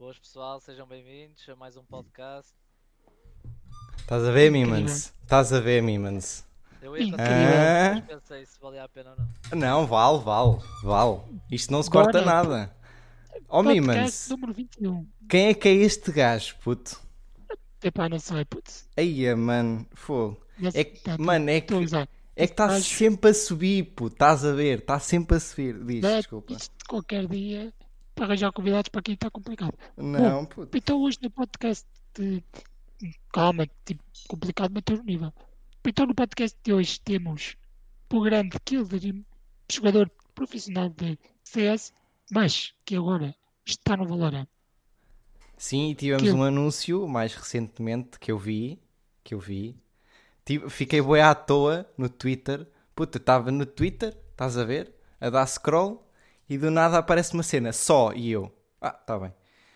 Boas pessoal, sejam bem-vindos a mais um podcast. Estás a ver, Mimans? Estás a ver, Mimans? Eu ia continuar, mas pensei se valia a pena ou não. Não, vale, vale, vale. Isto não se corta Bora. nada. Oh, Podcast Mimans, número 21. quem é que é este gajo, puto? Epá, não sei, putz. Aí, mano, fogo. Não É sei, que, tá, mano, é que é que está Mas- sempre a subir, puto. Estás a ver? Está sempre a subir. Diz, desculpa. Isto qualquer dia, para arranjar convidados para aqui está complicado. Não, puto. Então hoje no podcast de... Calma, tipo, complicado manter o nível. Então no podcast de hoje temos o grande Kildare, jogador profissional de CS, mas que agora está no Valorant. Sim, e tivemos um anúncio mais recentemente que eu vi, que eu vi. Tive- fiquei bué à toa no Twitter. Puta, estava no Twitter, estás a ver? A dar scroll e do nada aparece uma cena só e eu. Ah, tá bem.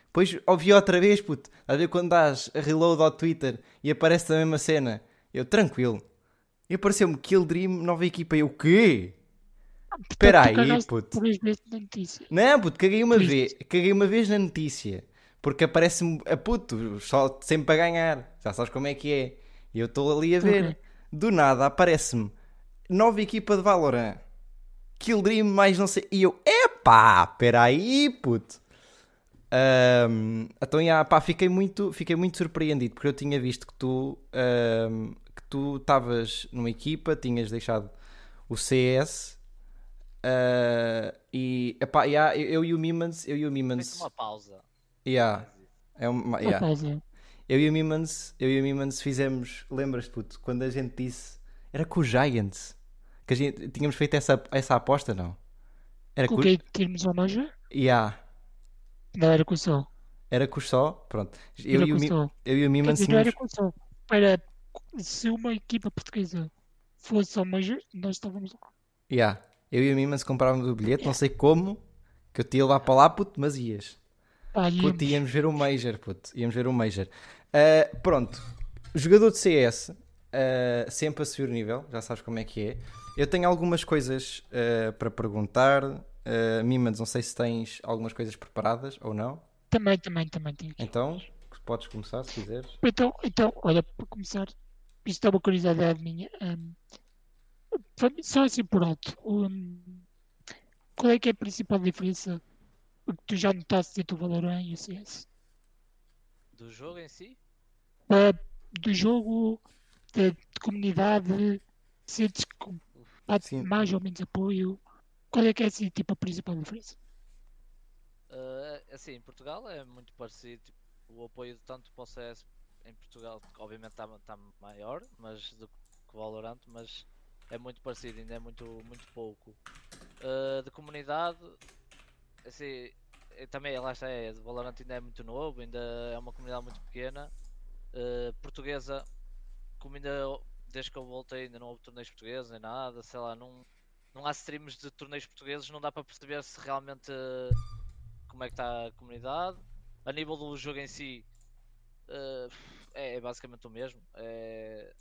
Depois ouvi outra vez, puto. A ver quando dás a reload ao Twitter e aparece a mesma cena. Eu, tranquilo. E apareceu-me Kill Dream, nova equipa. Eu, o quê? Espera aí, puto. Não, puto, caguei uma vez, caguei uma vez na notícia. Porque aparece-me a puto, só sempre a ganhar. Já sabes como é que é. E eu estou ali a ver. Ok. Do nada aparece-me nova equipa de Valorant. Kill Dream mais não sei. E eu, epá, peraí, puto. Ahm, então, já, pá, fiquei muito, fiquei muito surpreendido porque eu tinha visto que tu ahm, que tu estavas numa equipa, tinhas deixado o CS ah, e epá, já, eu, eu e o Mimans, eu e o Mimans, uma pausa. yeah, é uma, Uma yeah. pausa. eu e o Mimans, eu e o Mimans fizemos, lembras-te, puto, quando a gente disse, era com o Giants, que a gente tínhamos feito essa, essa aposta, não? Era com, Coloquei termos ao Major? yeah, Não era com o Sol. era com o só, pronto. Eu Era e o, Mi- Sol. eu e o Mimans dizer, não era tínhamos, com o Sol. Para se uma equipa portuguesa fosse ao Major, nós estávamos lá. yeah, eu e o Mimans comprávamos o bilhete, não sei como, que eu te ia levar para lá, puto, mas ias. Pá, Puto, íamos. íamos ver o Major, puto. Íamos ver o Major. Ah, pronto. Jogador de CS, ah, sempre a subir o nível, já sabes como é que é. Eu tenho algumas coisas ah, para perguntar. Uh, Mimans, não sei se tens algumas coisas preparadas ou não. Também, também, também tinha. Então, podes começar se quiseres. Então, então, olha, para começar, isto é uma curiosidade minha. para mim, só assim por alto. hum, qual é que é a principal diferença que tu já notaste entre o Valorant e o CS? Do jogo em si, Ah, do jogo, de, de comunidade, sentes que há Sim. mais ou menos apoio? Qual é que é assim, tipo, a principal diferença? uh, assim, em Portugal é muito parecido. tipo, o apoio tanto para o CS em Portugal, obviamente está maior mas do que o Valorant, mas é muito parecido, ainda é muito, muito pouco. Uh, de comunidade, assim, também lá está, é, Valorant ainda é muito novo, ainda é uma comunidade muito pequena. Uh, portuguesa, como ainda desde que eu voltei ainda não houve torneios portugueses nem nada, sei lá, não, não há streams de torneios portugueses, não dá para perceber se realmente uh, como é que está a comunidade. A nível do jogo em si uh, é, é basicamente o mesmo. É,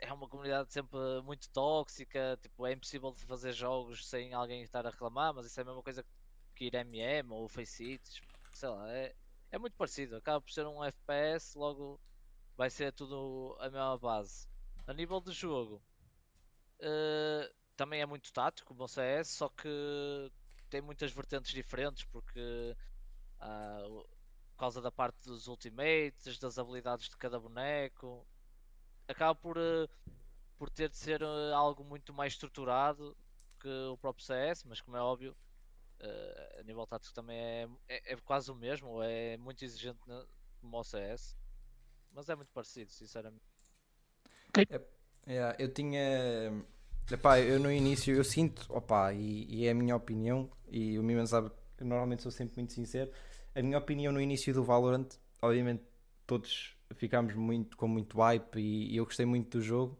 é uma comunidade sempre muito tóxica, tipo, é impossível de fazer jogos sem alguém estar a reclamar, mas isso é a mesma coisa que ir MM ou Face It, sei lá, é, é muito parecido, acaba por ser um FPS, logo vai ser tudo a mesma base. A nível de jogo, eh, também é muito tático, como o CS, só que tem muitas vertentes diferentes, porque o- por causa da parte dos ultimates, das habilidades de cada boneco, acaba por, eh, por ter de ser eh, algo muito mais estruturado que o próprio CS, mas como é óbvio, eh, a nível tático também é, é, é quase o mesmo, é muito exigente como o CS, mas é muito parecido, sinceramente. Yeah, eu tinha. Epá, eu no início eu sinto, opá, e, e é a minha opinião, e o Miman sabe que normalmente sou sempre muito sincero. A minha opinião no início do Valorant, obviamente todos ficámos muito, com muito hype e, e eu gostei muito do jogo.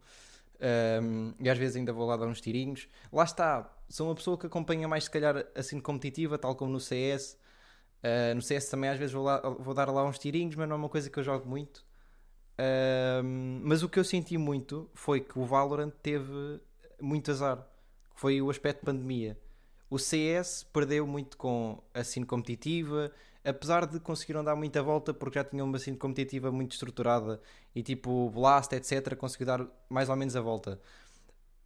Um, e às vezes ainda vou lá dar uns tirinhos. Lá está, sou uma pessoa que acompanha mais, se calhar, assim competitiva, tal como no CS. Uh, no CS também às vezes vou, lá, vou dar lá uns tirinhos, mas não é uma coisa que eu jogo muito. Um, mas o que eu senti muito foi que o Valorant teve muito azar. Foi o aspecto de pandemia. o CS perdeu muito com a cena competitiva, apesar de conseguiram dar muita volta porque já tinham uma cena competitiva muito estruturada e tipo Blast, etc., conseguiu dar mais ou menos a volta.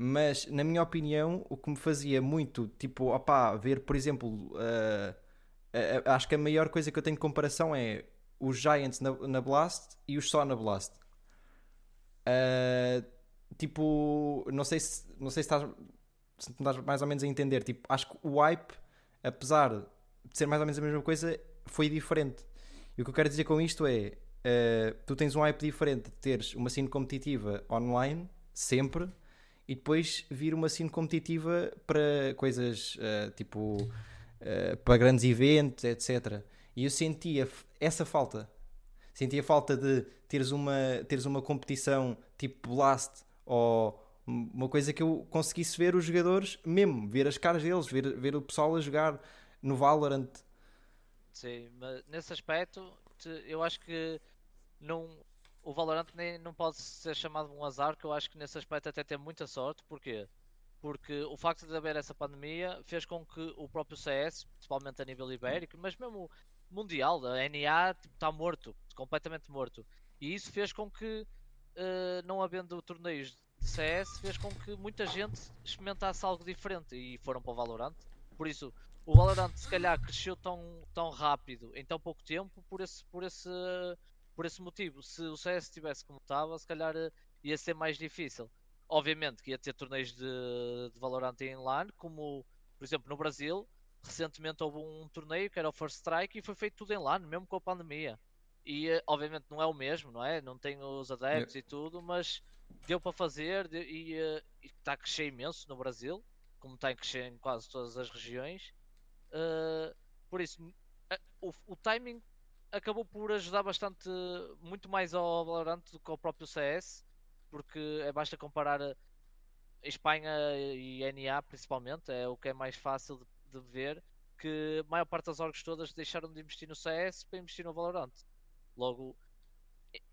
Mas, na minha opinião, o que me fazia muito, tipo, opá, ver, por exemplo, uh, uh, acho que a maior coisa que eu tenho de comparação é os Giants na, na Blast e os só na Blast. Uh, tipo, não sei se, não sei se estás, se estás mais ou menos a entender. Tipo, acho que o hype, apesar de ser mais ou menos a mesma coisa, foi diferente. E o que eu quero dizer com isto é: uh, tu tens um hype diferente de teres uma cena competitiva online, sempre, e depois vir uma cena competitiva para coisas uh, tipo uh, para grandes eventos, etc. E eu sentia essa falta. Sentia falta de teres uma, teres uma competição tipo Blast ou uma coisa que eu conseguisse ver os jogadores mesmo, ver as caras deles, ver, ver o pessoal a jogar no Valorant. Sim, mas nesse aspecto eu acho que não, o Valorant nem, não pode ser chamado um azar, que eu acho que nesse aspecto até tem muita sorte. Porquê? Porque o facto de haver essa pandemia fez com que o próprio CS, principalmente a nível ibérico, mas mesmo mundial, a NA está tipo, morto, completamente morto. E isso fez com que, uh, não havendo torneios de CS, fez com que muita gente experimentasse algo diferente e foram para o Valorant. Por isso, o Valorant se calhar cresceu tão, tão rápido em tão pouco tempo por esse, por esse por esse motivo. Se o CS estivesse como estava, se calhar eh, ia ser mais difícil. Obviamente que ia ter torneios de, de Valorant em LAN, como por exemplo no Brasil, recentemente houve um torneio que era o First Strike e foi feito tudo em LAN, mesmo com a pandemia. E eh, obviamente não é o mesmo, não é? Não tem os adeptos yeah. e tudo, mas deu para fazer e, eh, e, está a crescer imenso no Brasil, como está a crescer em quase todas as regiões. Uh, por isso, o, o timing acabou por ajudar bastante, muito mais ao Valorant do que ao próprio CS, porque é basta comparar Espanha e NA principalmente, é o que é mais fácil de, de ver, que a maior parte das orgs todas deixaram de investir no CS para investir no Valorant. Logo,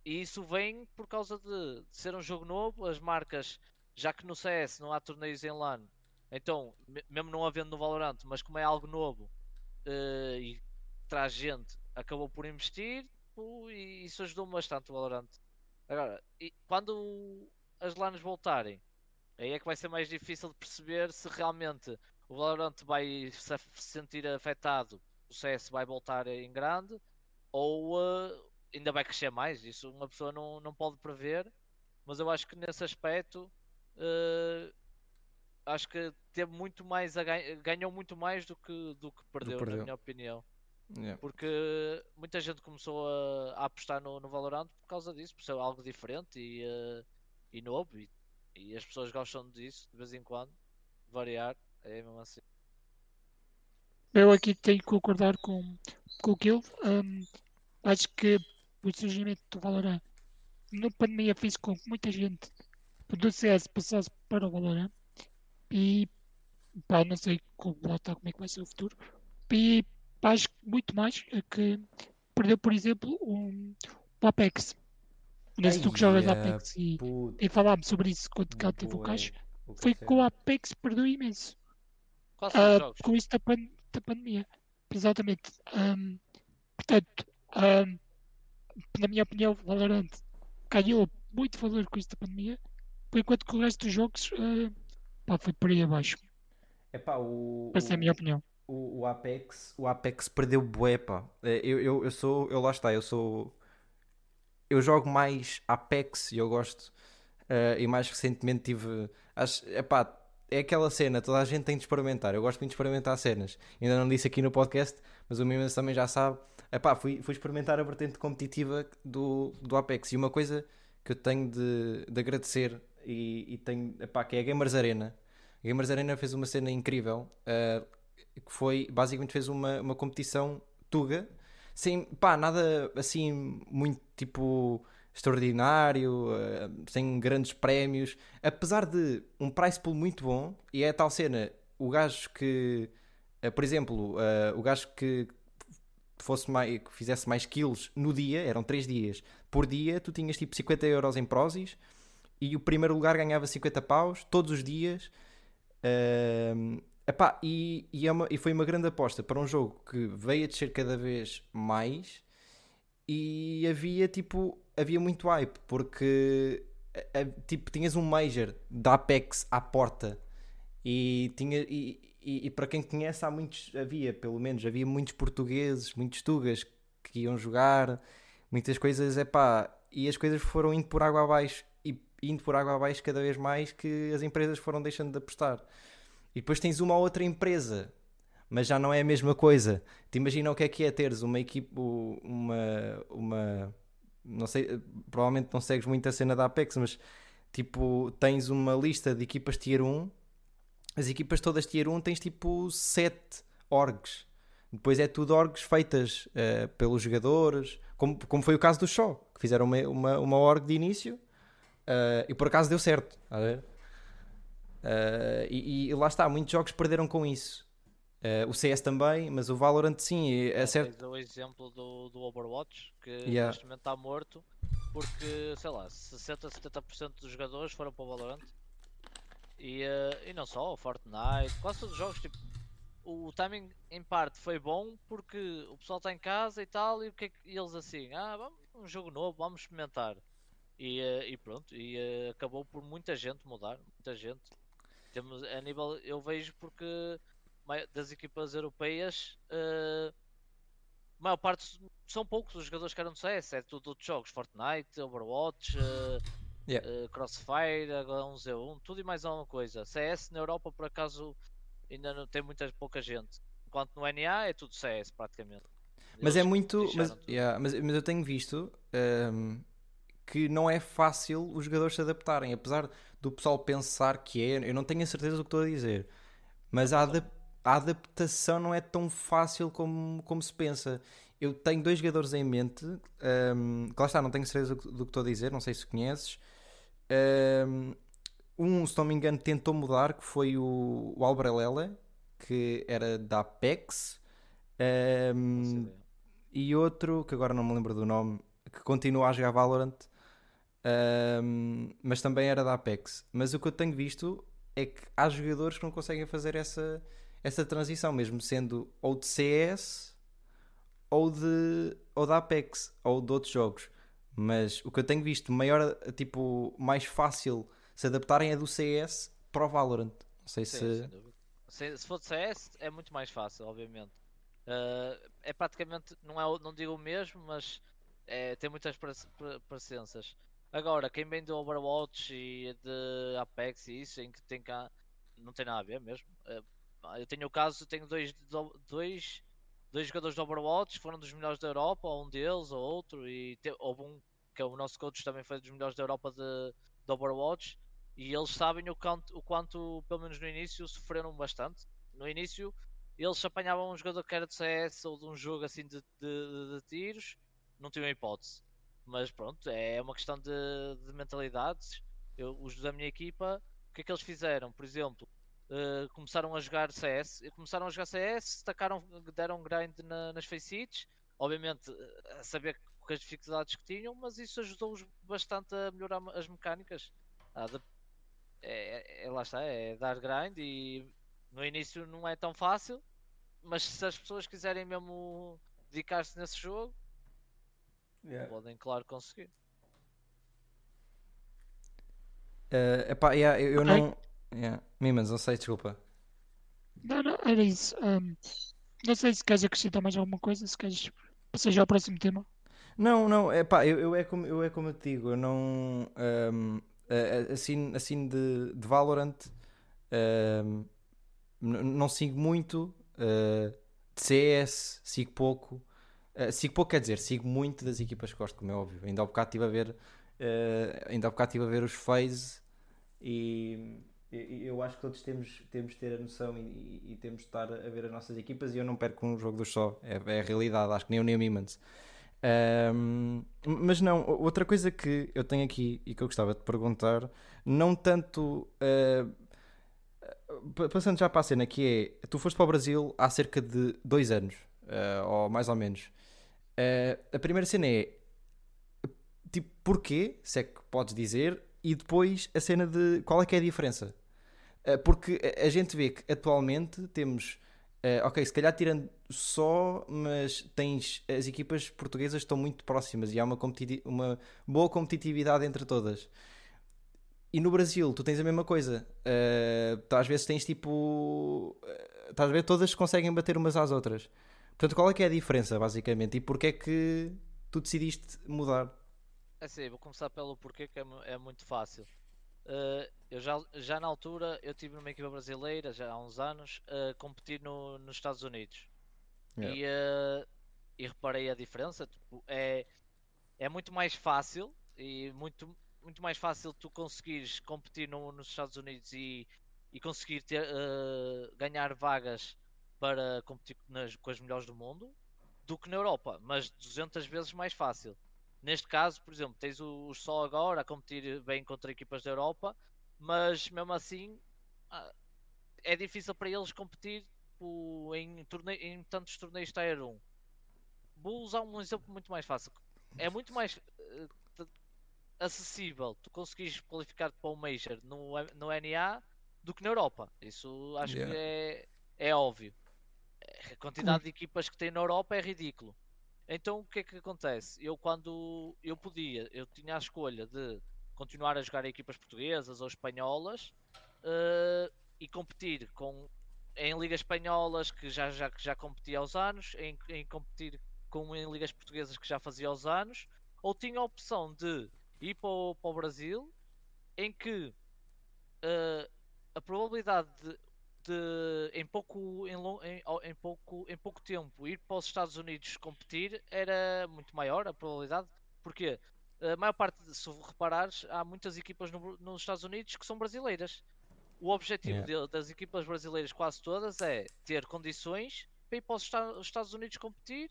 e isso vem por causa de, de ser um jogo novo, as marcas, já que no CS não há torneios em LAN, então, mesmo não havendo no Valorant, mas como é algo novo uh, e traz gente, acabou por investir e isso ajudou-me bastante o Valorant. Agora, quando as LANs voltarem, aí é que vai ser mais difícil de perceber se realmente o Valorant vai se sentir afetado, o CS vai voltar em grande ou uh, ainda vai crescer mais. Isso uma pessoa não, não pode prever, mas eu acho que nesse aspecto uh, acho que teve muito mais a ganhar, ganhou muito mais do que, do que perdeu, do perdeu. na minha opinião. Yeah. Porque muita gente começou a, a apostar no, no, Valorant por causa disso, por ser algo diferente e, uh, e novo. E, e, as pessoas gostam disso de vez em quando, variar, é mesmo assim. Eu aqui tenho que concordar com, com o Kill. Um, acho que o surgimento do Valorant na pandemia fez com que muita gente do CS passasse para o Valorant e pá, não sei como, lá está, como é que vai ser o futuro. E acho muito mais que perdeu, por exemplo, um, o Apex. Nesse tu que jogas Apex e, e falámos sobre isso quando cá teve o caixa. Foi que o Apex perdeu imenso. Uh, com isso da, pan da pandemia. Exatamente. Um, portanto, um, na minha opinião, Valorant ganhou muito valor com isso da pandemia, enquanto que o resto dos jogos uh, pá, foi por aí abaixo. Epá, o, Essa é a minha opinião o, o Apex, o Apex perdeu bué, pá. É, eu, eu, eu sou, eu lá está, eu sou. Eu jogo mais Apex e eu gosto. Uh, e mais recentemente tive. Acho, epá, é aquela cena, toda a gente tem de experimentar. Eu gosto muito de experimentar cenas. Ainda não disse aqui no podcast, mas o Mimas também já sabe. Epá, fui, fui experimentar a vertente competitiva do, do Apex. E uma coisa que eu tenho de, de agradecer e, e tenho, epá, que é a Gamers Arena. A Gamers Arena fez uma cena incrível. Uh, que foi, basicamente fez uma, uma competição tuga, sem, pá, nada assim muito tipo extraordinário, uh, sem grandes prémios, apesar de um price pool muito bom, e é tal cena, o gajo que, uh, por exemplo, uh, o gajo que fosse mais, que fizesse mais kills no dia, eram 3 dias, por dia tu tinhas tipo 50 euros em Prozis, e o primeiro lugar ganhava 50 paus, todos os dias, epá, e, e, é uma- e foi uma grande aposta para um jogo que veio a descer cada vez mais e havia tipo havia muito hype porque a- a- tipo tinhas um Major da Apex à porta e tinha e, e- e para quem conhece há muitos havia pelo menos havia muitos portugueses muitos tugas que iam jogar muitas coisas epá, e as coisas foram indo por água abaixo e indo por água abaixo cada vez mais que as empresas foram deixando de apostar e depois tens uma outra empresa mas já não é a mesma coisa. Te imagina o que é que é teres uma equipe, uma, uma, não sei, provavelmente não segues muito a cena da Apex, mas tipo, tens uma lista de equipas tier 1, as equipas todas tier 1 tens tipo 7 orgs. Depois é tudo orgs feitas eh, pelos jogadores, como, como foi o caso do Show, que fizeram uma, uma, uma org de início eh, e por acaso deu certo. a ver? Eh, e, e lá está, muitos jogos perderam com isso. Eh, o CS também, mas o Valorant sim, é certo. Tens o exemplo do, do Overwatch, que Yeah. neste momento está morto, porque, sei lá, 60, 70% dos jogadores foram para o Valorant. E, eh, e não só, o Fortnite, quase todos os jogos, tipo, o timing em parte foi bom porque o pessoal está em casa e tal, e, o que é que- eles assim, ah, vamos, um jogo novo, vamos experimentar. E, eh, e pronto, e eh, acabou por muita gente mudar, muita gente. Temos, a nível, eu vejo porque das equipas europeias, eh, a maior parte são poucos os jogadores que eram do CS, é tudo outros jogos, Fortnite, Overwatch, eh, Yeah. eh, Crossfire, H1Z1, tudo e mais alguma coisa. CS na Europa por acaso ainda não tem muita pouca gente. Enquanto no NA é tudo CS praticamente. Mas Eles é muito. Mas, yeah, mas, mas eu tenho visto ehm, que não é fácil os jogadores se adaptarem, apesar do pessoal pensar que é. Eu não tenho a certeza do que estou a dizer, mas a, adap- a adaptação não é tão fácil como, como se pensa. Eu tenho dois jogadores em mente, que lá está, não tenho certeza do que do que estou a dizer, não sei se conheces. Um, se não me engano, tentou mudar, que foi o, o Albrelela, que era da Apex. Bem. e outro que agora não me lembro do nome que continua a jogar Valorant ahm, mas também era da Apex mas o que eu tenho visto é que há jogadores que não conseguem fazer essa, essa transição mesmo sendo ou de CS ou de ou da Apex ou de outros jogos mas o que eu tenho visto maior tipo mais fácil se adaptarem é do CS para o Valorant não sei Sim, se. Se, se for de CS é muito mais fácil, obviamente. Ah, é praticamente, não, é, não digo o mesmo, mas é, tem muitas pare- pre- parecenças. Agora, quem vem do Overwatch e de Apex e isso, em que tem cá, não tem nada a ver mesmo. Eu tenho o caso, tenho dois, do- dois, dois jogadores do Overwatch, foram dos melhores da Europa, um deles ou outro, e te, houve um que é o nosso coach também foi dos melhores da Europa de, de Overwatch. E eles sabem o quanto, o quanto, pelo menos no início, sofreram bastante. No início, eles apanhavam um jogador que era de CS ou de um jogo assim de, de- de- de tiros, não tinham hipótese. Mas pronto, é uma questão de, de mentalidades. Eu, os da minha equipa, o que é que eles fizeram? Por exemplo, eh, começaram a jogar CS, começaram a jogar CS, tacaram, deram grind na- nas faceites, obviamente eh, a saber com as dificuldades que tinham, mas isso ajudou-os bastante a melhorar as mecânicas. A adap- é, é- lá está, é dar grind e no início não é tão fácil, mas se as pessoas quiserem mesmo dedicar-se nesse jogo, podem, claro, conseguir. Eh, epá, yeah, eu, eu não yeah. Mimans, não sei, desculpa Não, não, era isso. Ahm, não sei se queres acrescentar mais alguma coisa, se queres passar já ao próximo tema. Não, não, é pá, eu, eu é como eu é como eu te digo, eu não a- assim, assim de, de Valorant n- não sigo muito ah, de CS, sigo pouco. Ah, sigo pouco quer dizer, sigo muito das equipas que gosto, como é óbvio. Ainda há bocado estive a ver, ah, ainda há bocado estive a ver os FaZe e- eu acho que todos temos, temos de ter a noção e, e temos de estar a ver as nossas equipas e eu não perco um jogo do só, é, é a realidade, acho que nem o nem o Mimans. Ahm, mas não, outra coisa que eu tenho aqui e que eu gostava de perguntar, não tanto pa- passando já para a cena, que é tu foste para o Brasil há cerca de dois anos, ah, ou mais ou menos. Ah, a primeira cena é tipo, porquê, se é que podes dizer, e depois a cena de qual é que é a diferença. Uh, porque a, gente vê que atualmente temos. Uh, ok, se calhar tirando só, mas tens as equipas portuguesas estão muito próximas e há uma, uma boa competitividade entre todas. E no Brasil, tu tens a mesma coisa. Uh, às vezes tens tipo. Estás a ver? Todas conseguem bater umas às outras. Portanto, qual é que é a diferença, basicamente? E porquê é que tu decidiste mudar? É sim, vou começar pelo porquê que é, é muito fácil. Uh, eu já, já na altura eu tive numa equipa brasileira, já há uns anos, a uh, competir no, nos Estados Unidos. Yeah. E, uh, e reparei a diferença. Tipo, é, é muito mais fácil e muito, muito mais fácil tu conseguires competir no, nos Estados Unidos e, e conseguir ter, ganhar vagas para competir nas, com as melhores do mundo do que na Europa, mas 200 vezes mais fácil. Neste caso, por exemplo, tens o, o Sol agora a competir bem contra equipas da Europa, mas mesmo assim ah, é difícil para eles competir tipo, em, torneio, em tantos torneios Tier 1. Vou usar um exemplo muito mais fácil. É muito mais uh, acessível tu conseguires qualificar para o Major no, no NA do que na Europa. Isso acho yeah. que é, é óbvio. A quantidade de equipas que tem na Europa é ridículo. Então o que é que acontece? Eu quando eu podia, eu tinha a escolha de continuar a jogar em equipas portuguesas ou espanholas uh, e competir com em ligas espanholas que já já já competia aos anos, em, em competir com em ligas portuguesas que já fazia aos anos, ou tinha a opção de ir para o, para o Brasil, em que uh, a probabilidade de de em pouco em, em, em, pouco em pouco tempo ir para os Estados Unidos competir era muito maior a probabilidade. Porque a maior parte se reparares há muitas equipas no, nos Estados Unidos que são brasileiras. O objetivo yeah. de, das equipas brasileiras quase todas é ter condições para ir para os Estados Unidos competir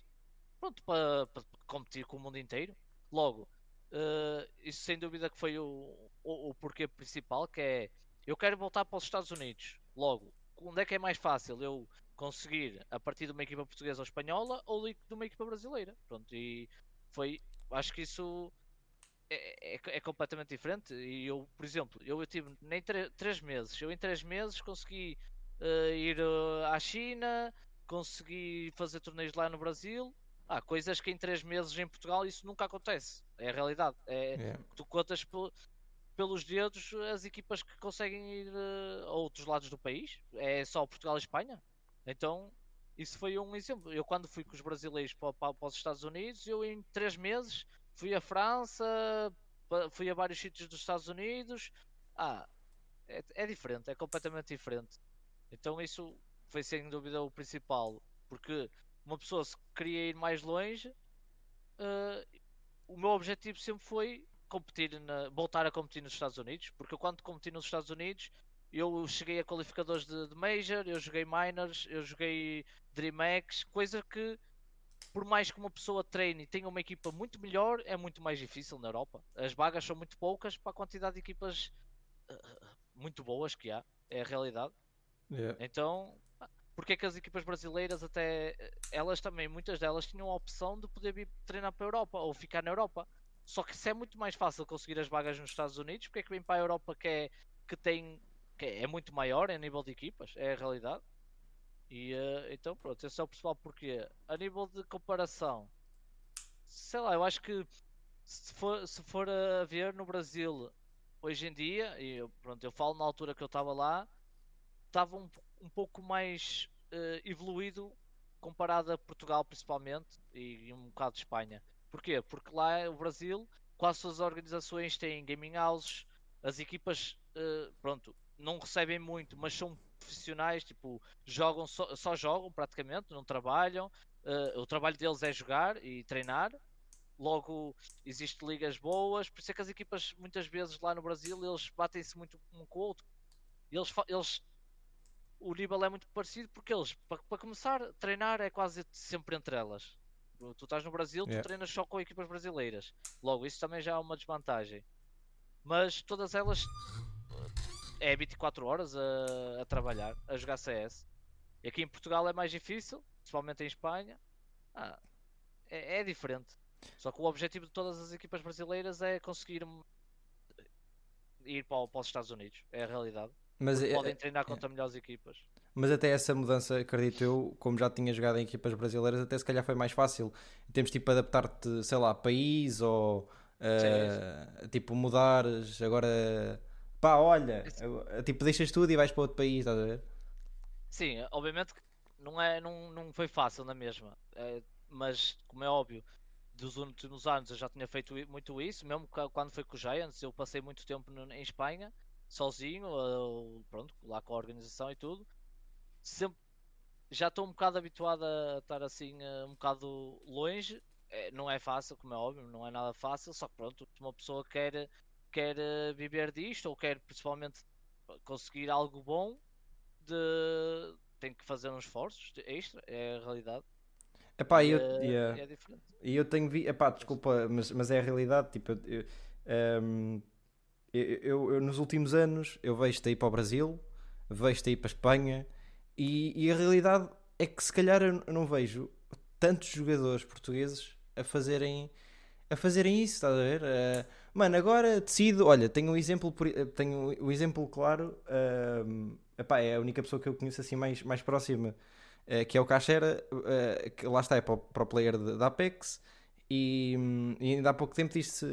pronto para, para competir com o mundo inteiro. Logo uh, isso sem dúvida que foi o, o, o porquê principal que é eu quero voltar para os Estados Unidos. Logo onde é que é mais fácil eu conseguir a partir de uma equipa portuguesa ou espanhola ou de uma equipa brasileira? Pronto, e foi, acho que isso é, é, é completamente diferente. E eu, por exemplo, eu, eu tive nem três meses, eu em três meses consegui uh, ir uh, à China, consegui fazer torneios lá no Brasil. Há coisas que em três meses em Portugal isso nunca acontece. É a realidade. É, yeah. Tu contas pelos dedos as equipas que conseguem ir uh, a outros lados do país. É só Portugal e Espanha. Então, isso foi um exemplo. Eu, quando fui com os brasileiros para, para, para os Estados Unidos, eu em três meses fui à França, fui a vários sítios dos Estados Unidos. Ah, é, é diferente, é completamente diferente. Então, isso foi sem dúvida o principal. Porque uma pessoa se queria ir mais longe, uh, o meu objetivo sempre foi competir na, voltar a competir nos Estados Unidos, porque eu quando competi nos Estados Unidos eu cheguei a qualificadores de, de Major, eu joguei Minors, eu joguei DreamHack, coisa que por mais que uma pessoa treine e tenha uma equipa muito melhor, é muito mais difícil na Europa. As vagas são muito poucas para a quantidade de equipas uh, muito boas que há, é a realidade. Yeah. Então, porque é que as equipas brasileiras até elas também, muitas delas tinham a opção de poder vir treinar para a Europa ou ficar na Europa. Só que se é muito mais fácil conseguir as vagas nos Estados Unidos, porque é que vem para a Europa que é, que tem, que é muito maior em nível de equipas, é a realidade. E uh, então pronto, esse é o principal porque a nível de comparação, sei lá, eu acho que se for, se for a ver no Brasil hoje em dia, e eu, pronto, eu falo na altura que eu estava lá, estava um, um pouco mais uh, evoluído comparado a Portugal principalmente e, e um bocado de Espanha. Porquê? Porque lá o Brasil, quase todas as organizações têm gaming houses, as equipas, uh, pronto, não recebem muito, mas são profissionais, tipo, jogam só, só jogam praticamente, não trabalham. Uh, o trabalho deles é jogar e treinar. Logo, existem ligas boas, por isso é que as equipas, muitas vezes lá no Brasil, eles batem-se muito um com o outro. Eles, eles o nível é muito parecido porque eles, para, para começar, treinar é quase sempre entre elas. Tu estás no Brasil, yeah. tu treinas só com equipas brasileiras. Logo, isso também já é uma desvantagem. Mas todas elas é 24 horas a, a trabalhar, a jogar CS. E aqui em Portugal é mais difícil, principalmente em Espanha. Ah, é, é, diferente. Só que o objetivo de todas as equipas brasileiras é conseguir ir para, para os Estados Unidos. É a realidade. Mas, é- Podem treinar contra melhores equipas. Mas até essa mudança, acredito eu, como já tinha jogado em equipas brasileiras, até se calhar foi mais fácil. Em termos tipo adaptar-te, sei lá, a país ou eh, tipo mudares agora. Pá, olha, agora- tipo deixas tudo e vais para outro país, estás a ver? Sim, obviamente que não, é, não, não foi fácil na mesma, eh, mas como é óbvio, dos últimos anos eu já tinha feito muito isso, mesmo quando foi com o Giants, eu passei muito tempo em Espanha, sozinho, eh, pronto, lá com a organização e tudo. Sempre, já estou um bocado habituado a estar assim, eh, um bocado longe. Eh, não é fácil, como é óbvio, não é nada fácil, só que pronto, uma pessoa quer, quer eh, viver disto ou quer principalmente conseguir algo bom de tem que fazer uns esforços extra, é a realidade. Epá, E, eu, eh, yeah. é diferente. E eu tenho vi, epá, desculpa, mas, mas é a realidade. Tipo, eu, eu, ehm, eu, eu- nos últimos anos eu vejo-te ir para o Brasil, vejo-te ir para a Espanha, e, e a realidade é que se calhar eu não vejo tantos jogadores portugueses a fazerem a fazerem isso, estás a ver? Eh, mano, agora decido, olha, tenho um exemplo, eh, tenho um exemplo claro, ehm, epá, é a única pessoa que eu conheço assim mais, mais próxima eh, que é o Cachera, que lá está, é para o, para o player da Apex, e, hum, e ainda há pouco tempo disse: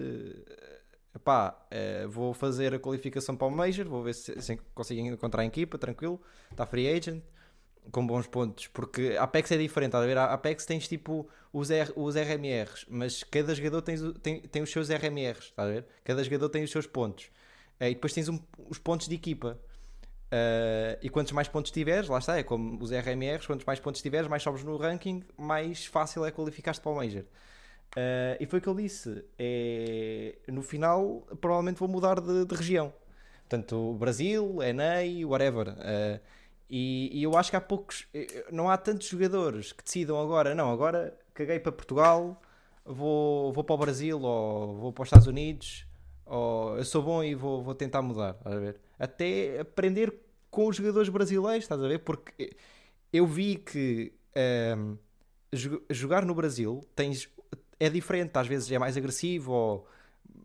pá, eh, vou fazer a qualificação para o Major, vou ver se, se consigo encontrar a equipa, tranquilo, está free agent, com bons pontos, porque a Apex é diferente, estás a ver? A Apex tens tipo os, R, os RMRs, mas cada jogador tem, tem, tem os seus RMRs, estás a ver? Cada jogador tem os seus pontos, Eh, e depois tens um- os pontos de equipa. Uh, e quantos mais pontos tiveres, lá está, é como os RMRs, quantos mais pontos tiveres, mais sobes no ranking, mais fácil é qualificar-te para o Major. Uh, e foi o que ele disse: é, no final, provavelmente vou mudar de, de região. Portanto, Brasil, NA, whatever. Uh, e, e eu acho que há poucos, eh, não há tantos jogadores que decidam agora, não, agora caguei para Portugal, vou, vou para o Brasil ou vou para os Estados Unidos, ou eu sou bom e vou, vou tentar mudar, estás a ver? Até aprender com os jogadores brasileiros, estás a ver? Porque eu vi que ehm, jo- jogar no Brasil tens, é diferente, às vezes é mais agressivo ou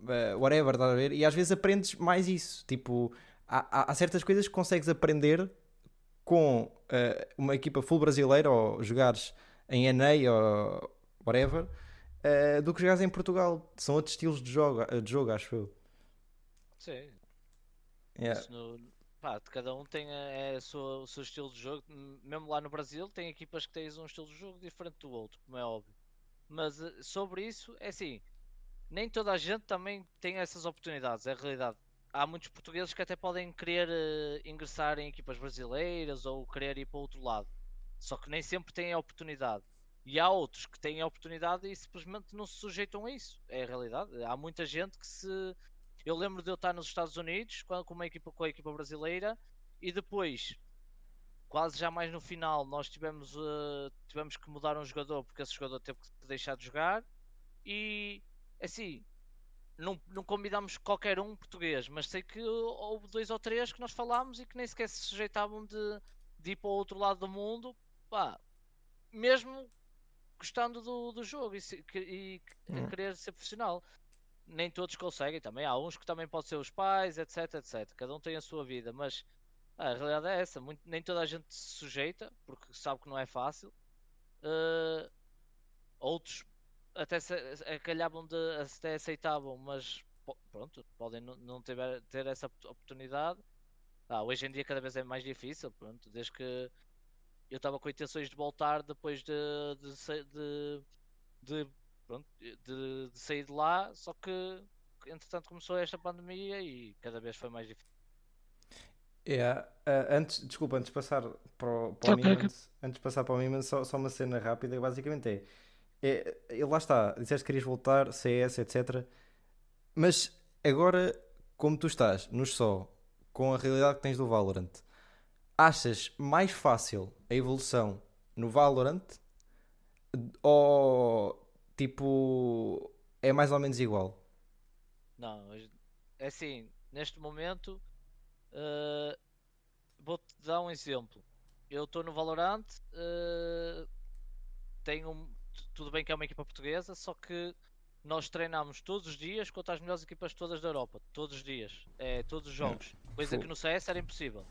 eh, whatever, estás a ver? E às vezes aprendes mais isso. Tipo, há, há- certas coisas que consegues aprender com eh, uma equipa full brasileira ou jogares em NA ou whatever. eh, do que jogares em Portugal, são outros estilos de jogo, de jogo acho eu. Sim, Yeah. no, pá, cada um tem a, é a sua- o seu estilo de jogo. Mesmo lá no Brasil, tem equipas que têm um estilo de jogo diferente do outro, como é óbvio. Mas eh, sobre isso, é assim, nem toda a gente também tem essas oportunidades, é a realidade. Há muitos portugueses que até podem querer eh, ingressar em equipas brasileiras ou querer ir para outro lado, só que nem sempre têm a oportunidade. E há outros que têm a oportunidade e simplesmente não se sujeitam a isso, é a realidade. Há muita gente que se. Eu lembro de eu estar nos Estados Unidos com uma equipa, com a equipa brasileira e depois, quase já mais no final, nós tivemos, eh, tivemos que mudar um jogador porque esse jogador teve que deixar de jogar e assim não, não convidámos qualquer um português, mas sei que houve dois ou três que nós falámos e que nem sequer se sujeitavam de, de ir para o outro lado do mundo, pá, mesmo gostando do, do jogo e, se- que- e Hum. querer ser profissional. Nem todos conseguem também, há uns que também podem ser os pais, etc, etc. Cada um tem a sua vida, mas a realidade é essa, muito- nem toda a gente se sujeita, porque sabe que não é fácil. Uh, outros até se, acalhavam de até aceitavam, mas pronto, podem não, ter, ter essa op- oportunidade. Ah, hoje em dia cada vez é mais difícil, pronto, desde que eu estava com intenções de voltar depois de, de, de, de, pronto, de- de sair de lá, só que entretanto começou esta pandemia e cada vez foi mais difícil. Yeah. ah, antes, desculpa, antes de passar para o, para o Ok, ok. Mimans, antes de passar para o Mimans, só, só uma cena rápida, basicamente é, é, é- lá está, disseste que querias voltar, CS, etc. Mas agora, como tu estás nos só, com a realidade que tens do Valorant, achas mais fácil a evolução no Valorant ou tipo é mais ou menos igual? Não, é assim, neste momento eh, vou-te dar um exemplo. Eu estou no Valorant, eh, tenho tudo bem que é uma equipa portuguesa, só que nós treinamos todos os dias contra as melhores equipas todas da Europa, todos os dias, é, todos os jogos. Coisa Fogo. que no CS era impossível.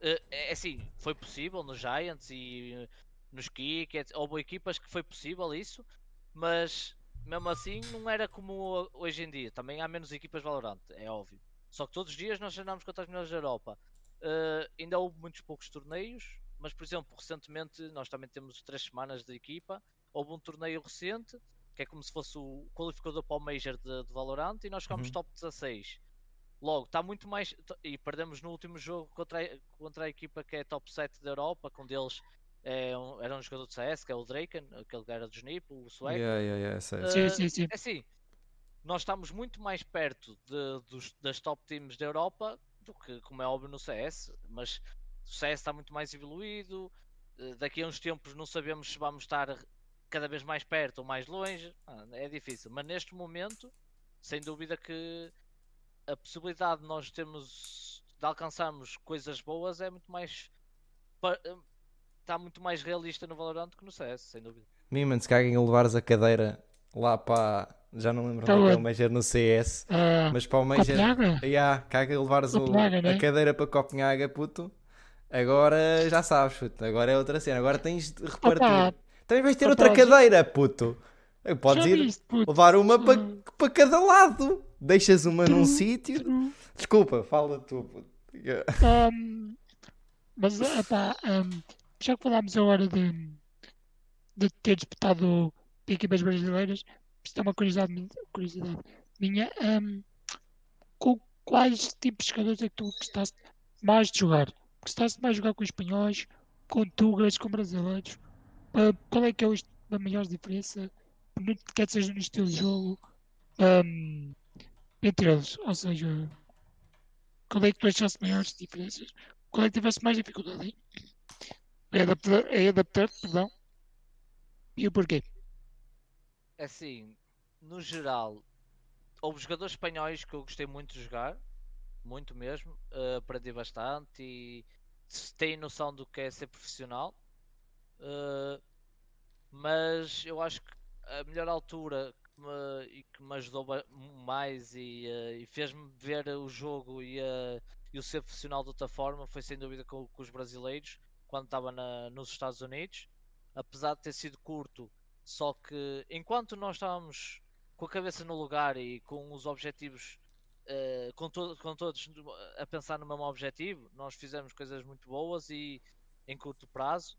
Eh, É assim, foi possível nos Giants e nos Kick, houve equipas que foi possível isso, mas mesmo assim não era como hoje em dia. Também há menos equipas Valorant, é óbvio. Só que todos os dias nós andamos contra as melhores da Europa. Eh, ainda houve muitos poucos torneios, mas por exemplo, recentemente nós também temos três semanas de equipa. Houve um torneio recente, que é como se fosse o qualificador para o Major de, de Valorant, e nós ficámos Uhum. top 16. Logo, está muito mais. E perdemos no último jogo contra a, contra a equipa que é top 7 da Europa, com deles é um- era um jogador de CS, que é o Draken, aquele que era do Snip, o sueco. Yeah, yeah, yeah, sei. Uh, Sim, sim, sim. É assim, nós estamos muito mais perto de- dos- das top teams da Europa do que, como é óbvio, no CS, mas o CS está muito mais evoluído. eh, Daqui a uns tempos não sabemos se vamos estar cada vez mais perto ou mais longe. Ah, é difícil, mas neste momento, sem dúvida que a possibilidade de nós termos de alcançarmos coisas boas é muito mais eh, está muito mais realista no Valorant que no CS, sem dúvida. Miman, se caguem a levares a cadeira lá para. Já não lembro Tá onde é que é o? Major no CS, Ah, mas para o Major. Copenhaga? Yeah, caga levares o- né? a cadeira para Copenhaga, puto. Agora já sabes, puto. Agora é outra cena. Agora tens de repartir. Opa, Também vais ter opa, outra cadeira, puto. Podes já ir viste, puto? levar uma para Hum. para cada lado. Deixas uma num True, sítio. true. Desculpa, fala tu, puto. Yeah. Ahm, mas, epá, ahm, já que falámos agora de, de ter disputado equipas brasileiras, isto é uma curiosidade, curiosidade minha. ahm, com quais tipos de jogadores é que tu gostaste mais de jogar? Gostaste mais de jogar com espanhóis, com tugas, com brasileiros? Ah, qual é que é a maior diferença? Quer seja no estilo de jogo, ahm, entre eles? Ou seja, qual é que tu achaste maiores diferenças? Qual é que tiveste mais dificuldade em adaptar, em adaptar perdão? E o porquê? É assim, no geral, houve jogadores espanhóis que eu gostei muito de jogar, muito mesmo, eh, aprendi bastante e têm noção do que é ser profissional. eh, mas eu acho que a melhor altura que me, e que me ajudou mais e, eh, e fez-me ver o jogo e, eh, e o ser profissional de outra forma foi sem dúvida com, com os brasileiros quando estava na- nos Estados Unidos. Apesar de ter sido curto, só que enquanto nós estávamos com a cabeça no lugar e com os objetivos, eh, com, to- com todos a pensar no mesmo objetivo, nós fizemos coisas muito boas e em curto prazo.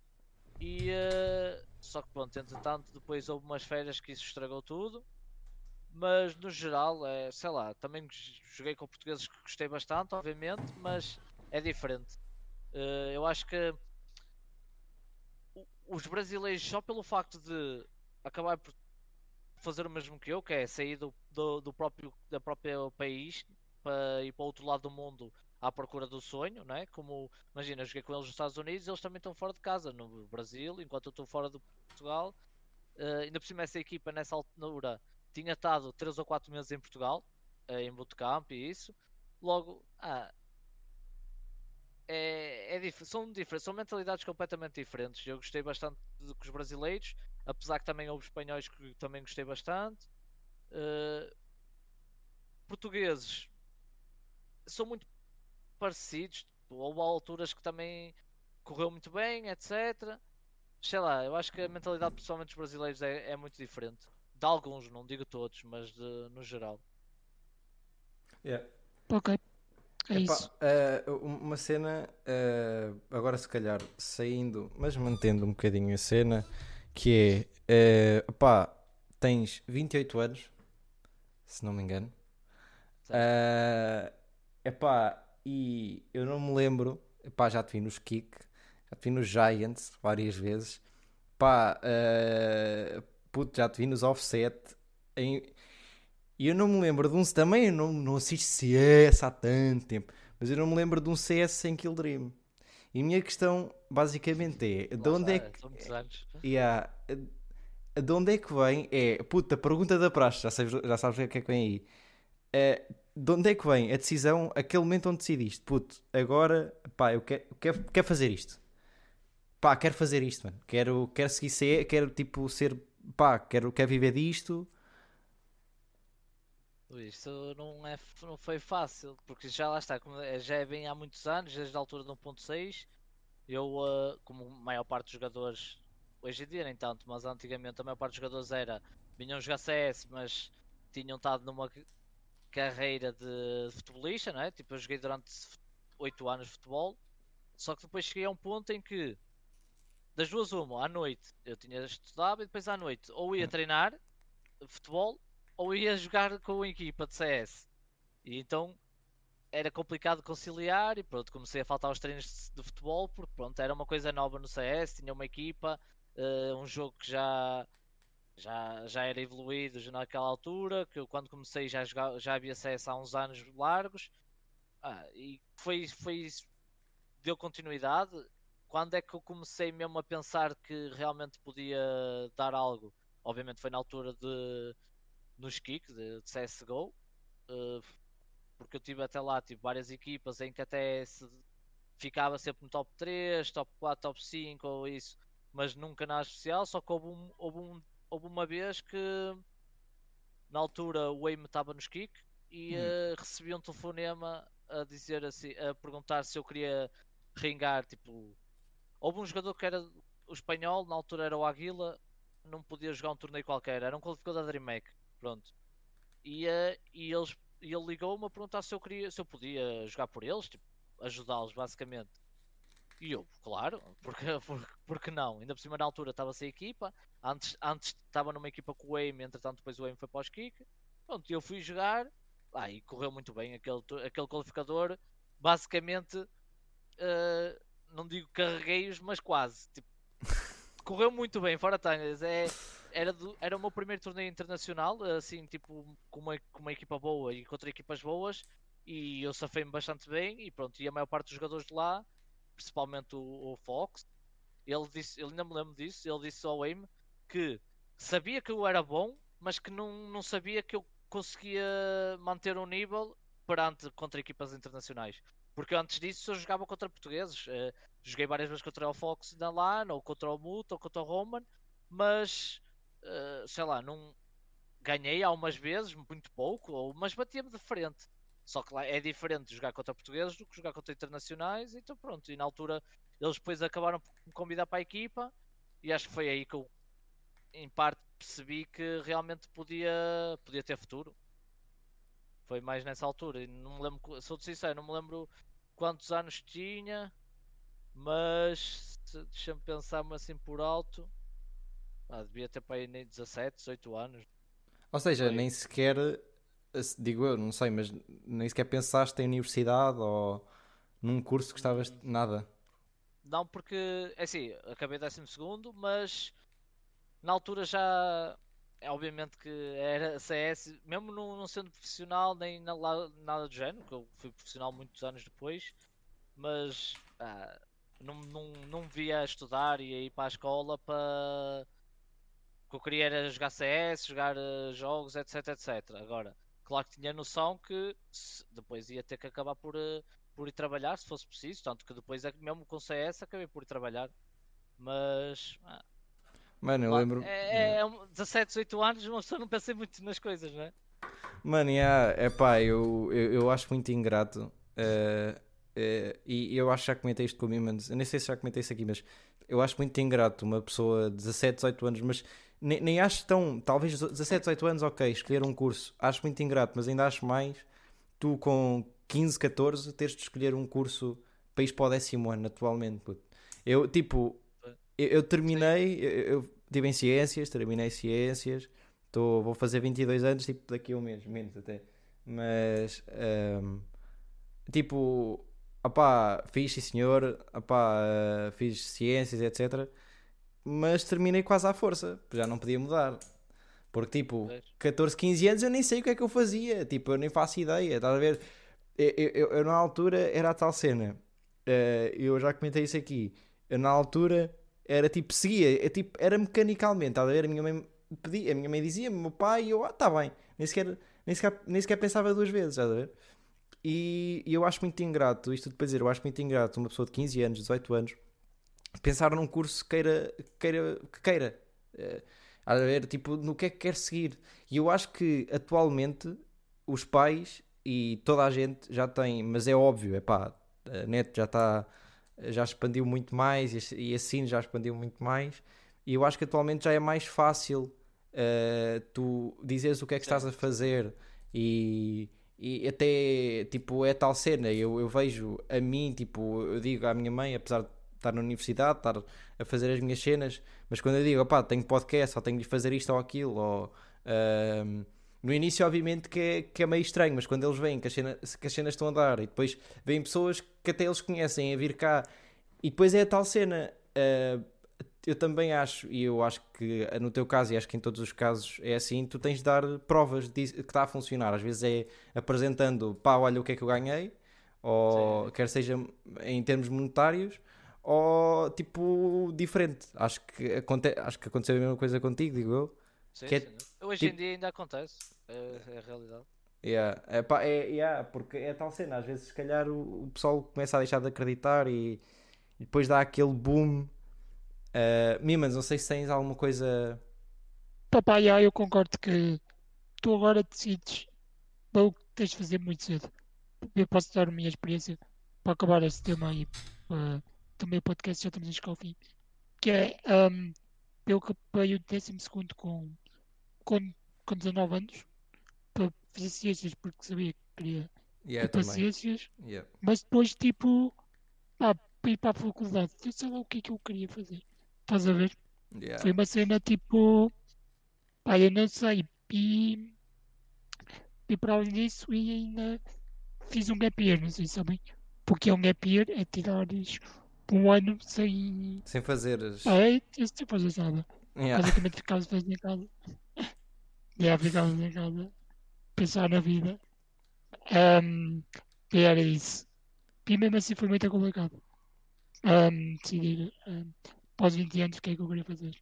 E eh, só que pronto, entretanto, depois houve umas férias que isso estragou tudo. Mas no geral, é, sei lá, também joguei com portugueses que gostei bastante, obviamente, mas é diferente. Eh, eu acho que os brasileiros, só pelo facto de acabar por fazer o mesmo que eu, que é sair do, do, do próprio da própria país para ir para o outro lado do mundo à procura do sonho, não é? Como imagina, eu joguei com eles nos Estados Unidos, eles também estão fora de casa no Brasil, enquanto eu estou fora de Portugal. Eh, ainda por cima essa equipa nessa altura tinha estado 3 ou 4 meses em Portugal, eh, em bootcamp e isso. Logo, ah, é, é dif- são diferentes, são mentalidades completamente diferentes. Eu gostei bastante do que os brasileiros, apesar que também houve espanhóis que também gostei bastante. Eh, portugueses são muito parecidos, tipo, houve alturas que também correu muito bem, etc. Sei lá, eu acho que a mentalidade principalmente dos brasileiros é, é muito diferente. De alguns, não digo todos, mas de- no geral. Yeah. Ok, é Epá, isso. eh, uma cena, eh, agora se calhar saindo, mas mantendo um bocadinho a cena, que é, eh, pá, tens 28 anos, se não me engano. Eh, epá, e eu não me lembro, epá, já te vi nos Kick, já te vi nos Giants várias vezes, pá, eh, puto, já te vi nos Offset, em- e eu não me lembro de um, também eu não, não assisto CS há tanto tempo, mas eu não me lembro de um CS sem Kill Dream. E a minha questão basicamente é, de onde é que. Yeah. De onde é que vem? É, puta, pergunta da praxe, já sabes, já sabes o que é que vem aí. É, de onde é que vem a decisão, aquele momento onde decidiste, puto, agora, pá, eu quero, quero, quero fazer isto. Pá, quero fazer isto, mano. Quero, quero seguir ser, quero tipo ser, pá, quero, quero viver disto. Isso não, é, não foi fácil, porque já lá está, já é bem há muitos anos, desde a altura do 1.6. Eu, uh, como a maior parte dos jogadores, hoje em dia nem tanto, mas antigamente a maior parte dos jogadores era vinham jogar CS, mas tinham estado numa carreira de futebolista, não é? Tipo, eu joguei durante 8 anos de futebol, só que depois cheguei a um ponto em que das duas uma, à noite eu tinha estudado e depois à noite ou ia hum. treinar futebol ou ia jogar com a equipa de CS. E então era complicado conciliar e pronto, comecei a faltar os treinos de futebol porque pronto, era uma coisa nova no CS, tinha uma equipa, uh, um jogo que já, já, já era evoluído já naquela altura, que eu quando comecei já, jogava, já havia CS há uns anos largos ah, e foi, foi deu continuidade. Quando é que eu comecei mesmo a pensar que realmente podia dar algo? Obviamente foi na altura de nos kicks de, de CSGO, uh, porque eu tive até lá tive várias equipas em que até se ficava sempre no top 3, top 4, top 5 ou isso, mas nunca na especial, só que houve, um, houve, um, houve uma vez que na altura o aim estava nos kick e hum. uh, recebi um telefonema a dizer assim, a perguntar se eu queria ringar, tipo, houve um jogador que era o espanhol, na altura era o Aguila, não podia jogar um torneio qualquer, era um qualificador da DreamHack. Pronto. E, uh, e, eles, e ele ligou-me a perguntar se eu, queria, se eu podia jogar por eles, tipo, ajudá-los basicamente. E eu, claro, porque, porque, porque não? Ainda por cima na altura estava sem equipa, antes, antes estava numa equipa com o Aim, entretanto depois o Aim foi para os kick. Pronto, eu fui jogar, ah, e correu muito bem aquele, aquele qualificador. Basicamente, uh, não digo carreguei-os, mas quase. Tipo, correu muito bem, fora tangas. É, era, do, era o meu primeiro torneio internacional, assim, tipo, com uma, com uma equipa boa e contra equipas boas, e eu safei-me bastante bem, e pronto, e a maior parte dos jogadores de lá, principalmente o, o Fox, ele disse, ele ainda me lembro disso, ele disse ao Aim que sabia que eu era bom, mas que não, não sabia que eu conseguia manter um nível perante contra equipas internacionais. Porque antes disso eu jogava contra portugueses. Uh, joguei várias vezes contra o Fox na LAN, ou contra o Muto, ou contra o Roman, mas uh, sei lá, não ganhei algumas vezes, muito pouco, ou, mas batia-me de frente. Só que lá é diferente jogar contra portugueses do que jogar contra internacionais, então pronto. E na altura eles depois acabaram por me convidar para a equipa, e acho que foi aí que eu, em parte, percebi que realmente podia, podia ter futuro. Foi mais nessa altura. E não me lembro, sou sincero, não me lembro quantos anos tinha, mas deixa-me pensar-me assim por alto. Ah, devia ter para aí nem 17, 18 anos. Ou seja, nem sequer, digo eu, não sei, mas nem sequer pensaste em universidade ou num curso que estavas. Hum. nada. Não, porque, é assim, acabei 12 segundo, mas na altura já. É, obviamente que era CS, mesmo não, não sendo profissional nem na, nada do género, que eu fui profissional muitos anos depois, mas ah, não, não, não via estudar e ir para a escola para que eu queria era jogar CS, jogar uh, jogos, etc, etc. Agora, claro que tinha noção que depois ia ter que acabar por, uh, por ir trabalhar, se fosse preciso. Tanto que depois, é mesmo com CS, acabei por ir trabalhar. Mas. Ah, Mano, eu lembro. É, é, é 17, 18 anos, uma pessoa não pensa muito nas coisas, não é? Mano, yeah, é pá, eu, eu, eu acho muito ingrato. Uh, uh, e eu acho que já comentei isto com o Mimans. Eu nem sei se já comentei isso aqui, mas eu acho muito ingrato uma pessoa de 17, 18 anos, mas nem, nem acho tão. Talvez 17, 18 anos, ok, escolher um curso. Acho muito ingrato, mas ainda acho mais tu com 15, 14 teres de escolher um curso para ir para o décimo ano atualmente. Puto. Eu, tipo, eu, eu terminei, eu, eu estive em ciências, terminei ciências, tô, vou fazer 22 anos, tipo, daqui a um mês, menos até. Mas, um, tipo, opá, fiz sim senhor, opá, fiz ciências, etc mas terminei quase à força, já não podia mudar. Porque, tipo, 14, 15 anos eu nem sei o que é que eu fazia, tipo, eu nem faço ideia, estás a ver? Eu, eu, eu, na altura era a tal cena, uh, eu já comentei isso aqui, eu na altura era tipo, seguia, eu, tipo, era mecanicalmente, estás a ver? A minha mãe pedia, a minha mãe dizia, meu pai, e eu, ah, tá bem, nem sequer, nem sequer, nem sequer pensava duas vezes, estás a ver? E, e eu acho muito ingrato, isto de dizer, eu acho muito ingrato uma pessoa de 15 anos, 18 anos pensar num curso que queira, queira, que queira. Uh, a ver, tipo, no que é que quer seguir. E eu acho que atualmente os pais e toda a gente já tem, mas é óbvio, é pá, a net já está, já expandiu muito mais e assim já expandiu muito mais. E eu acho que atualmente já é mais fácil uh, tu dizeres o que é que estás a fazer e, e até tipo é tal cena. Eu, eu vejo a mim, tipo, eu digo à minha mãe, apesar de estar na universidade, estar a fazer as minhas cenas, mas quando eu digo, opá, tenho podcast, ou tenho de fazer isto ou aquilo, ou. Uh, no início, obviamente, que é, que é meio estranho, mas quando eles veem que as, cenas, que as cenas estão a dar e depois vêm pessoas que até eles conhecem a vir cá e depois é a tal cena. Uh, eu também acho, e eu acho que no teu caso, e acho que em todos os casos é assim, tu tens de dar provas de que está a funcionar. Às vezes é apresentando, pá, olha o que é que eu ganhei, ou Sim. quer seja em termos monetários, ou tipo diferente. Acho que, aconte acho que aconteceu a mesma coisa contigo, digo eu. Sim, que é, Hoje tipo... em dia ainda acontece, é, é a realidade. Yeah. É, pá, é, yeah, porque é tal cena, às vezes se calhar o, o pessoal começa a deixar de acreditar e, e depois dá aquele boom. Uh, Mimans, não sei se tens alguma coisa. Papá, yeah, eu concordo que tu agora decides para o que tens de fazer muito cedo. Eu posso dar a minha experiência para acabar este tema aí. Uh, também o podcast já estamos a chegar ao fim. Que é um, eu acabei o 12 com com, com 19 anos para fazer ciências porque sabia que queria yeah, ir para ciências, yeah. mas depois tipo pá, ir para a faculdade, eu sei lá o que é que eu queria fazer. Estás a ver? Yeah. Foi uma cena tipo pá, eu não sei. E, e para além disso e ainda fiz um gap year, não sei se sabem. Porque é um gap year, é tirares um ano sem. Sem fazer. As... Ah, é, é sem fazer nada. Yeah. Basicamente ficavas em casa. Já ficámos em casa pensar na vida. Um, e era isso. E mesmo assim foi muito complicado. Um, decidir um, após 20 anos o que é que eu queria fazer.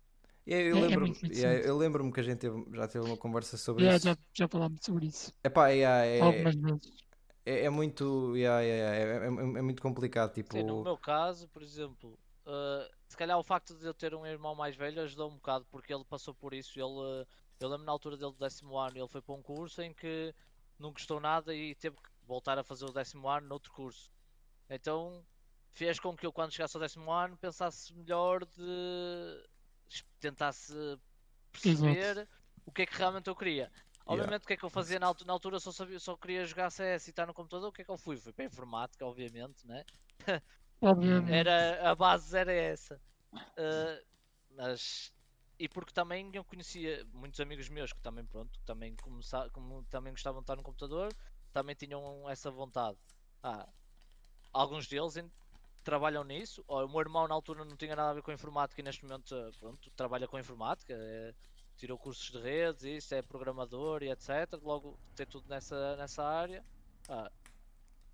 Yeah, eu, é, lembro, é yeah, eu lembro-me que a gente teve, já teve uma conversa sobre yeah, isso. Já, já falámos sobre isso. Epá, yeah, é, Algumas vezes. É, é muito. Yeah, yeah, é, é, é, muito complicado. Tipo... Sim, no meu caso, por exemplo, uh, se calhar o facto de eu ter um irmão mais velho ajudou um bocado porque ele passou por isso. Ele uh, eu lembro na altura dele do décimo ano, ele foi para um curso em que não gostou nada e teve que voltar a fazer o décimo ano noutro curso. Então fez com que eu, quando chegasse ao décimo ano, pensasse melhor de tentasse perceber Exato. o que é que realmente eu queria. Obviamente, yeah. o que é que eu fazia na altura? Na altura só, sabia, só queria jogar CS e estar no computador. O que é que eu fui? Fui para a informática, obviamente, né? Obviamente. Era, a base era essa. Uh, mas e porque também eu conhecia muitos amigos meus que também pronto, também começar, como também gostavam de estar no computador, também tinham essa vontade. Ah, alguns deles trabalham nisso. O meu irmão na altura não tinha nada a ver com informática e neste momento pronto, trabalha com informática, é, tirou cursos de redes, isso é programador e etc. Logo tem tudo nessa, nessa área. Ah,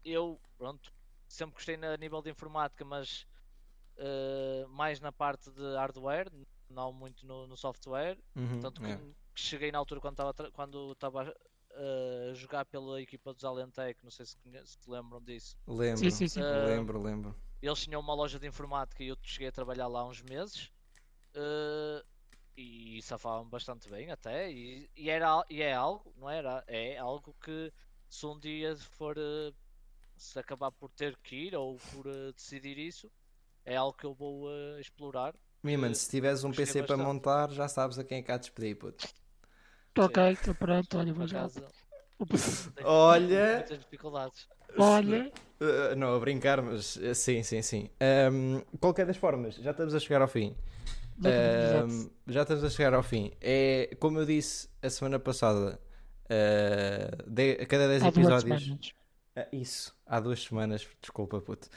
eu pronto, sempre gostei a nível de informática, mas uh, mais na parte de hardware, não muito no, no software. Uhum, tanto que, que cheguei na altura quando estava quando estava uh, a jogar pela equipa dos Alentec, não sei se, se te lembram disso. Lembro, sim, sim, sim. Uh, lembro, lembro. Eles tinham uma loja de informática e eu cheguei a trabalhar lá uns meses. Uh, e safavam bastante bem até e, e, era, e é algo, não era? É algo que se um dia for se acabar por ter que ir ou por decidir isso, é algo que eu vou explorar Miman, se tiveres um PC para montar, já sabes a quem é que há de despedir, puto. Ok, estou pronto, olha, vou já. Olha. Olha. Uh, não, a brincar, mas uh, sim, sim, sim. Um, qualquer das formas, já estamos a chegar ao fim. Já estamos a chegar ao fim. É como eu disse a semana passada, uh, de, a cada 10 episódios. isso, há duas semanas, desculpa, puto.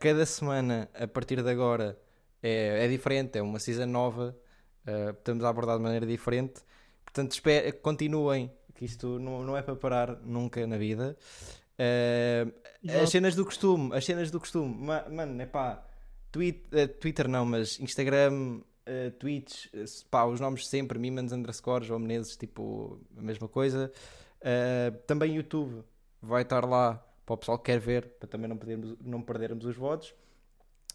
cada semana, a partir de agora é, é diferente, é uma season nova, uh, estamos a abordar de maneira diferente. Portanto, espero, continuem, que isto não, não é para parar nunca na vida. Uh, as cenas do costume, as cenas do costume, Ma, mano, é pá, uh, Twitter não, mas Instagram, uh, tweets, pá, os nomes sempre, Mimans underscore, João Menezes, tipo, a mesma coisa. também YouTube vai estar lá para o pessoal que quer ver, para também não perdermos, não perdermos os votos.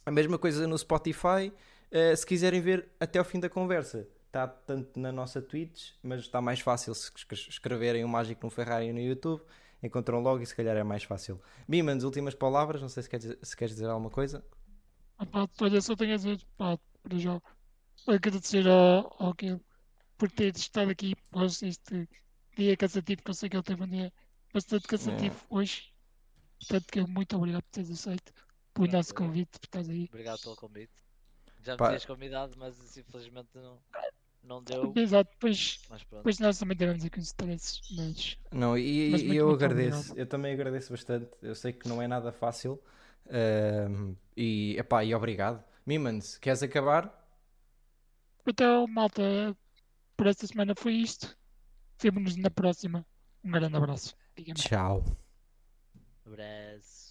A mesma coisa no Spotify. Uh, se quiserem ver até ao fim da conversa, está tanto na nossa Twitch, mas está mais fácil se es- escreverem o Mágico no Ferrari no YouTube. Encontram logo e se calhar é mais fácil. Bimans, últimas palavras, não sei se queres, se queres dizer alguma coisa. Olha, só tenho a dizer, pá, para já, agradecer ao, ao Gil por ter estado aqui após este dia cansativo, que eu sei que ele teve um dia bastante cansativo hoje. Portanto, que muito obrigado por teres aceito o nosso convite, por estás aí. Obrigado pelo convite. Já me Pá. tinhas convidado, mas infelizmente não, não deu. Exato, depois, Mas depois nós também tivemos aqui uns stresses, mas Não, e, Mas e muito, eu muito agradeço, obrigado. eu também agradeço bastante. Eu sei que não é nada fácil. E, epá, e obrigado. Mimans, queres acabar? então, malta, por esta semana foi isto. Vemo-nos na próxima. Um grande abraço. Tchau. Abraço.